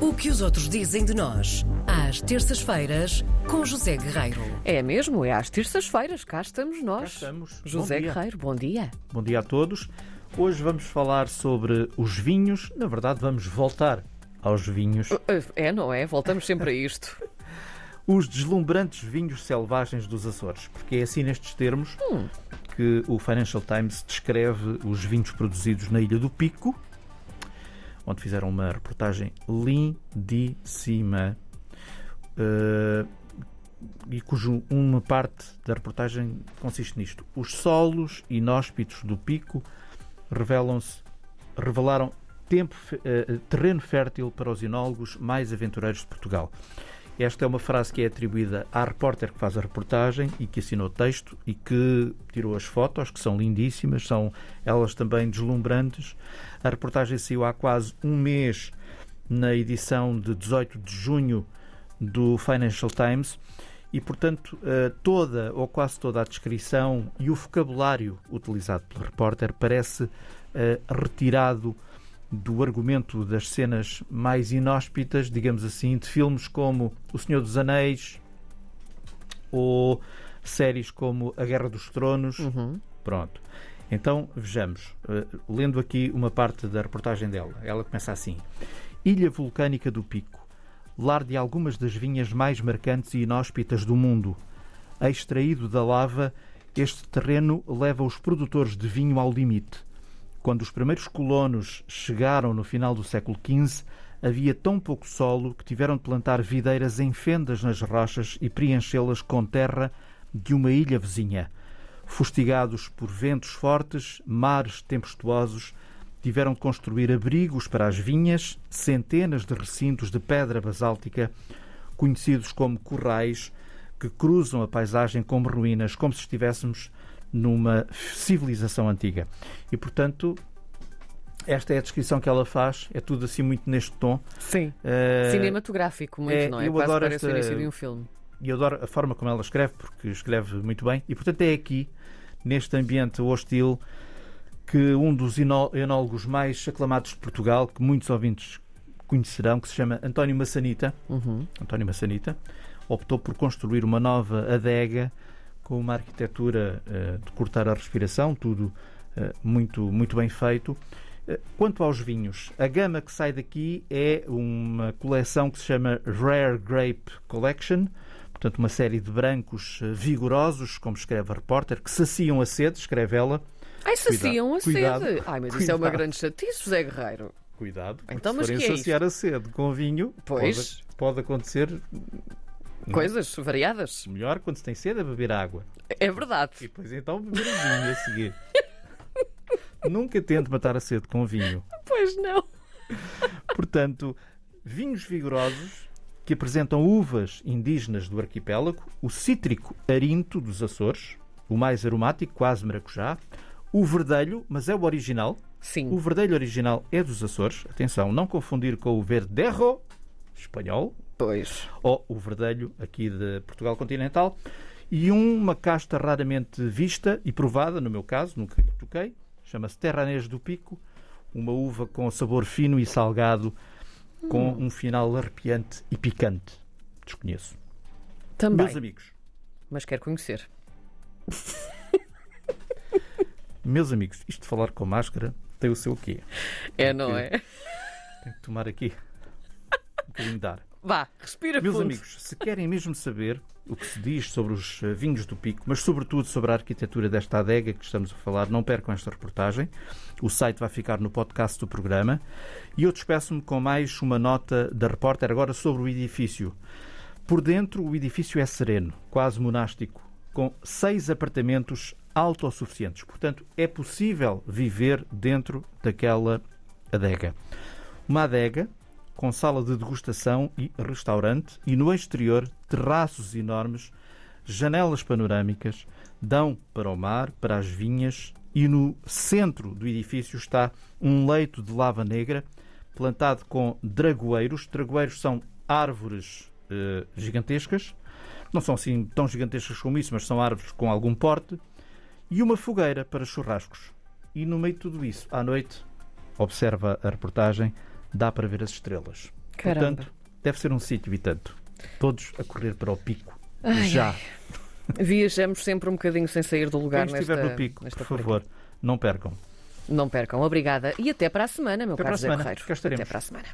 O que os outros dizem de nós, às terças-feiras, com José Guerreiro. É mesmo, é às terças-feiras, cá estamos Cá nós. estamos. José Bom. Guerreiro, bom dia. Bom dia a todos. Hoje vamos falar sobre os vinhos. Na verdade, vamos voltar aos vinhos. É, não é? Voltamos sempre a isto. Os deslumbrantes vinhos selvagens dos Açores. Porque é assim nestes termos Hum. que o Financial Times descreve os vinhos produzidos na Ilha do Pico, onde fizeram uma reportagem lindíssima. eh, e cujo uma parte da reportagem consiste nisto. Os solos inóspitos do Pico revelam-se, revelaram tempo, eh, terreno fértil para os enólogos mais aventureiros de Portugal. Esta é uma frase que é atribuída à repórter que faz a reportagem e que assinou o texto e que tirou as fotos, que são lindíssimas, são elas também deslumbrantes. A reportagem saiu há quase um mês na edição de 18 de junho do Financial Times e, portanto, eh, toda ou quase toda a descrição e o vocabulário utilizado pelo repórter parece eh, retirado do argumento das cenas mais inóspitas, digamos assim, de filmes como O Senhor dos Anéis ou séries como A Guerra dos Tronos. Uhum. Pronto. Então, vejamos. eh, lendo aqui uma parte da reportagem dela. Ela começa assim: Ilha Vulcânica do Pico, lar de algumas das vinhas mais marcantes e inóspitas do mundo. Extraído da lava, este terreno leva os produtores de vinho ao limite. Quando os primeiros colonos chegaram no final do século XV, havia tão pouco solo que tiveram de plantar videiras em fendas nas rochas e preenchê-las com terra de uma ilha vizinha. Fustigados por ventos fortes, mares tempestuosos, tiveram de construir abrigos para as vinhas, centenas de recintos de pedra basáltica, conhecidos como corrais, que cruzam a paisagem como ruínas, como se estivéssemos numa civilização antiga. E, portanto, esta é a descrição que ela faz, é tudo assim muito neste tom. Sim. Eh, Cinematográfico, muito, é, não é? eu Quase adoro parece o esta- início de um filme. e eu adoro a forma como ela escreve, porque escreve muito bem. E, portanto, é aqui, neste ambiente hostil, que um dos enó- enólogos mais aclamados de Portugal, que muitos ouvintes conhecerão, que se chama António Massanita, Uhum. António Massanita, optou por construir uma nova adega com uma arquitetura eh, de cortar a respiração, tudo eh, muito, muito bem feito. Eh, Quanto aos vinhos, a gama que sai daqui é uma coleção que se chama Rare Grape Collection, portanto, uma série de brancos vigorosos, como escreve a repórter, que saciam a sede, escreve ela. Ai, saciam a cuidado, sede. Ai, mas isso é uma cuidado. grande chatice, José Guerreiro. Cuidado, Então, se mas forem que é saciar a sede com vinho, Pois. pode, pode acontecer. Coisas variadas. melhor quando se tem sede a beber água. É verdade. E depois então beber um vinho a seguir. Nunca tente matar a sede com vinho. Pois não. Portanto, vinhos vigorosos que apresentam uvas indígenas do arquipélago, o cítrico arinto dos Açores, o mais aromático, quase maracujá, o verdelho, mas é o original. Sim. O verdelho original é dos Açores. Atenção, não confundir com o verdejo espanhol Pois. ou o verdelho aqui de Portugal continental. E uma casta raramente vista e provada, no meu caso, nunca toquei, chama-se Terranês do Pico, uma uva com sabor fino e salgado, com um final arrepiante e picante. Desconheço. Também. Meus amigos, Mas quero conhecer. meus amigos, isto de falar com máscara tem o seu quê? É, não é? Tenho que tomar aqui um bocadinho de ar. Vá, respira Meus fundo. amigos, se querem mesmo saber o que se diz sobre os eh, vinhos do Pico, mas sobretudo sobre a arquitetura desta adega que estamos a falar, não percam esta reportagem. O site vai ficar no podcast do programa. E eu despeço-me com mais uma nota da repórter agora sobre o edifício. Por dentro, o edifício é sereno, quase monástico, com seis apartamentos autossuficientes. Portanto, é possível viver dentro daquela adega. Uma adega com sala de degustação e restaurante e no exterior terraços enormes, janelas panorâmicas, dão para o mar, para as vinhas e no centro do edifício está um leito de lava negra plantado com dragoeiros. Dragoeiros são árvores eh, gigantescas, não são assim tão gigantescas como isso, mas são árvores com algum porte, e uma fogueira para churrascos. E no meio de tudo isso, à noite, observa a reportagem, dá para ver as estrelas. Caramba. Portanto, deve ser um sítio e tanto. Todos a correr para o pico. Ai, Já. Viajamos sempre um bocadinho sem sair do lugar Quem estiver nesta, no pico, por favor, não percam. Não percam. Obrigada. E até para a semana, meu Até caro Zé. Correiro. Até para a semana.